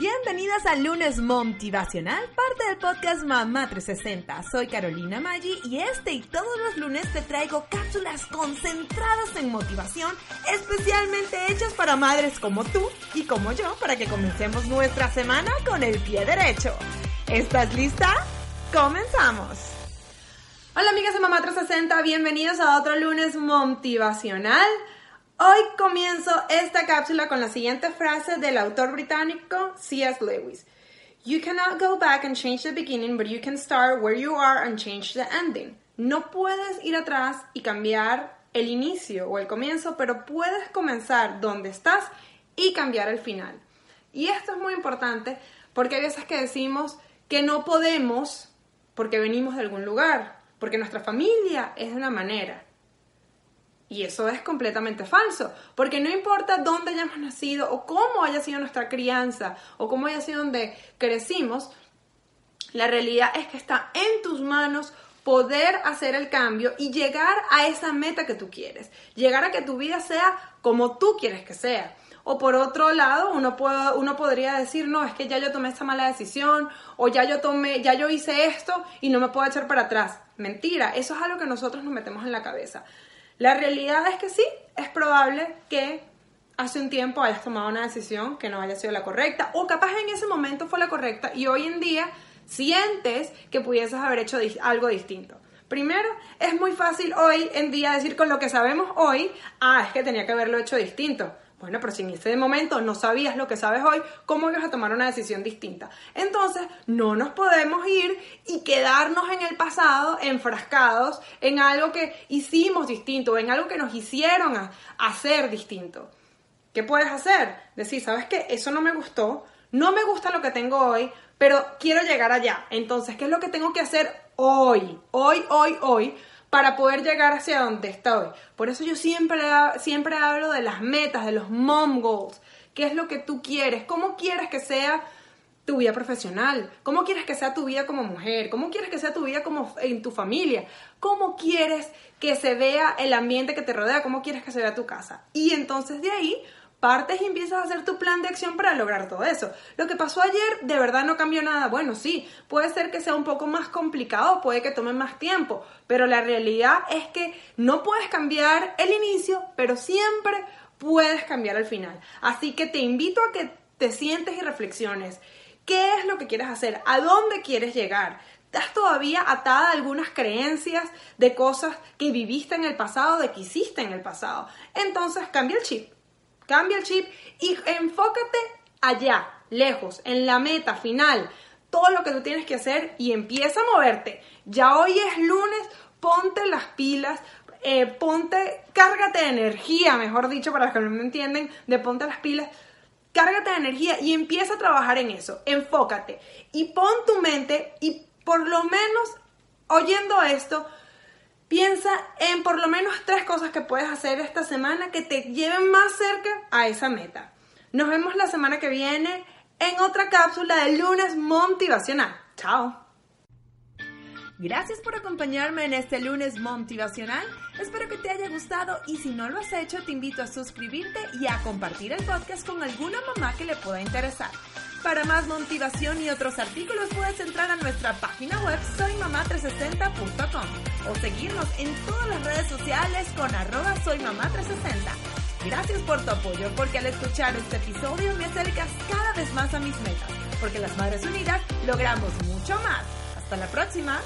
Bienvenidas al lunes motivacional, parte del podcast Mamá 360. Soy Carolina Maggi y este y todos los lunes te traigo cápsulas concentradas en motivación, especialmente hechas para madres como tú y como yo, para que comencemos nuestra semana con el pie derecho. ¿Estás lista? ¡Comenzamos! Hola amigas de Mamá 360, bienvenidos a otro lunes motivacional. Hoy comienzo esta cápsula con la siguiente frase del autor británico C.S. Lewis. You cannot go back and change the beginning, but you can start where you are and change the ending. No puedes ir atrás y cambiar el inicio o el comienzo, pero puedes comenzar donde estás y cambiar el final. Y esto es muy importante porque hay veces que decimos que no podemos porque venimos de algún lugar, porque nuestra familia es de una manera, y eso es completamente falso, porque no importa dónde hayamos nacido o cómo haya sido nuestra crianza o cómo haya sido donde crecimos, la realidad es que está en tus manos poder hacer el cambio y llegar a esa meta que tú quieres, llegar a que tu vida sea como tú quieres que sea. O por otro lado, uno, puede, uno podría decir, no, es que ya yo tomé esta mala decisión, o ya yo tomé, ya yo hice esto y no me puedo echar para atrás. Mentira, eso es algo que nosotros nos metemos en la cabeza. La realidad es que sí, es probable que hace un tiempo hayas tomado una decisión que no haya sido la correcta o capaz en ese momento fue la correcta y hoy en día sientes que pudieses haber hecho algo distinto. Primero, es muy fácil hoy en día decir con lo que sabemos hoy, ah, es que tenía que haberlo hecho distinto. Bueno, pero si en ese momento no sabías lo que sabes hoy, ¿cómo ibas a tomar una decisión distinta? Entonces, no nos podemos ir y quedarnos en el pasado enfrascados en algo que hicimos distinto, en algo que nos hicieron hacer distinto. ¿Qué puedes hacer? Decir, ¿sabes qué? Eso no me gustó, no me gusta lo que tengo hoy, pero quiero llegar allá. Entonces, ¿qué es lo que tengo que hacer hoy? Hoy, hoy, hoy para poder llegar hacia donde estoy. Por eso yo siempre, siempre hablo de las metas, de los mom goals. ¿Qué es lo que tú quieres? ¿Cómo quieres que sea tu vida profesional? ¿Cómo quieres que sea tu vida como mujer? ¿Cómo quieres que sea tu vida como en tu familia? ¿Cómo quieres que se vea el ambiente que te rodea? ¿Cómo quieres que se vea tu casa? Y entonces de ahí partes y empiezas a hacer tu plan de acción para lograr todo eso. Lo que pasó ayer de verdad no cambió nada. Bueno, sí, puede ser que sea un poco más complicado, puede que tome más tiempo, pero la realidad es que no puedes cambiar el inicio, pero siempre puedes cambiar el final. Así que te invito a que te sientes y reflexiones. ¿Qué es lo que quieres hacer? ¿A dónde quieres llegar? ¿Estás todavía atada a algunas creencias de cosas que viviste en el pasado, de que hiciste en el pasado? Entonces cambia el chip Cambia el chip y enfócate allá, lejos, en la meta final. Todo lo que tú tienes que hacer y empieza a moverte. Ya hoy es lunes, ponte las pilas, eh, ponte, cárgate de energía, mejor dicho, para los que no me entienden, de ponte las pilas. Cárgate de energía y empieza a trabajar en eso. Enfócate y pon tu mente y por lo menos oyendo esto, Piensa en por lo menos tres cosas que puedes hacer esta semana que te lleven más cerca a esa meta. Nos vemos la semana que viene en otra cápsula de lunes motivacional. Chao. Gracias por acompañarme en este lunes motivacional. Espero que te haya gustado y si no lo has hecho te invito a suscribirte y a compartir el podcast con alguna mamá que le pueda interesar. Para más motivación y otros artículos puedes entrar a nuestra página web soymamá360.com o seguirnos en todas las redes sociales con arroba soymamá360. Gracias por tu apoyo porque al escuchar este episodio me acercas cada vez más a mis metas, porque las Madres Unidas logramos mucho más. Hasta la próxima.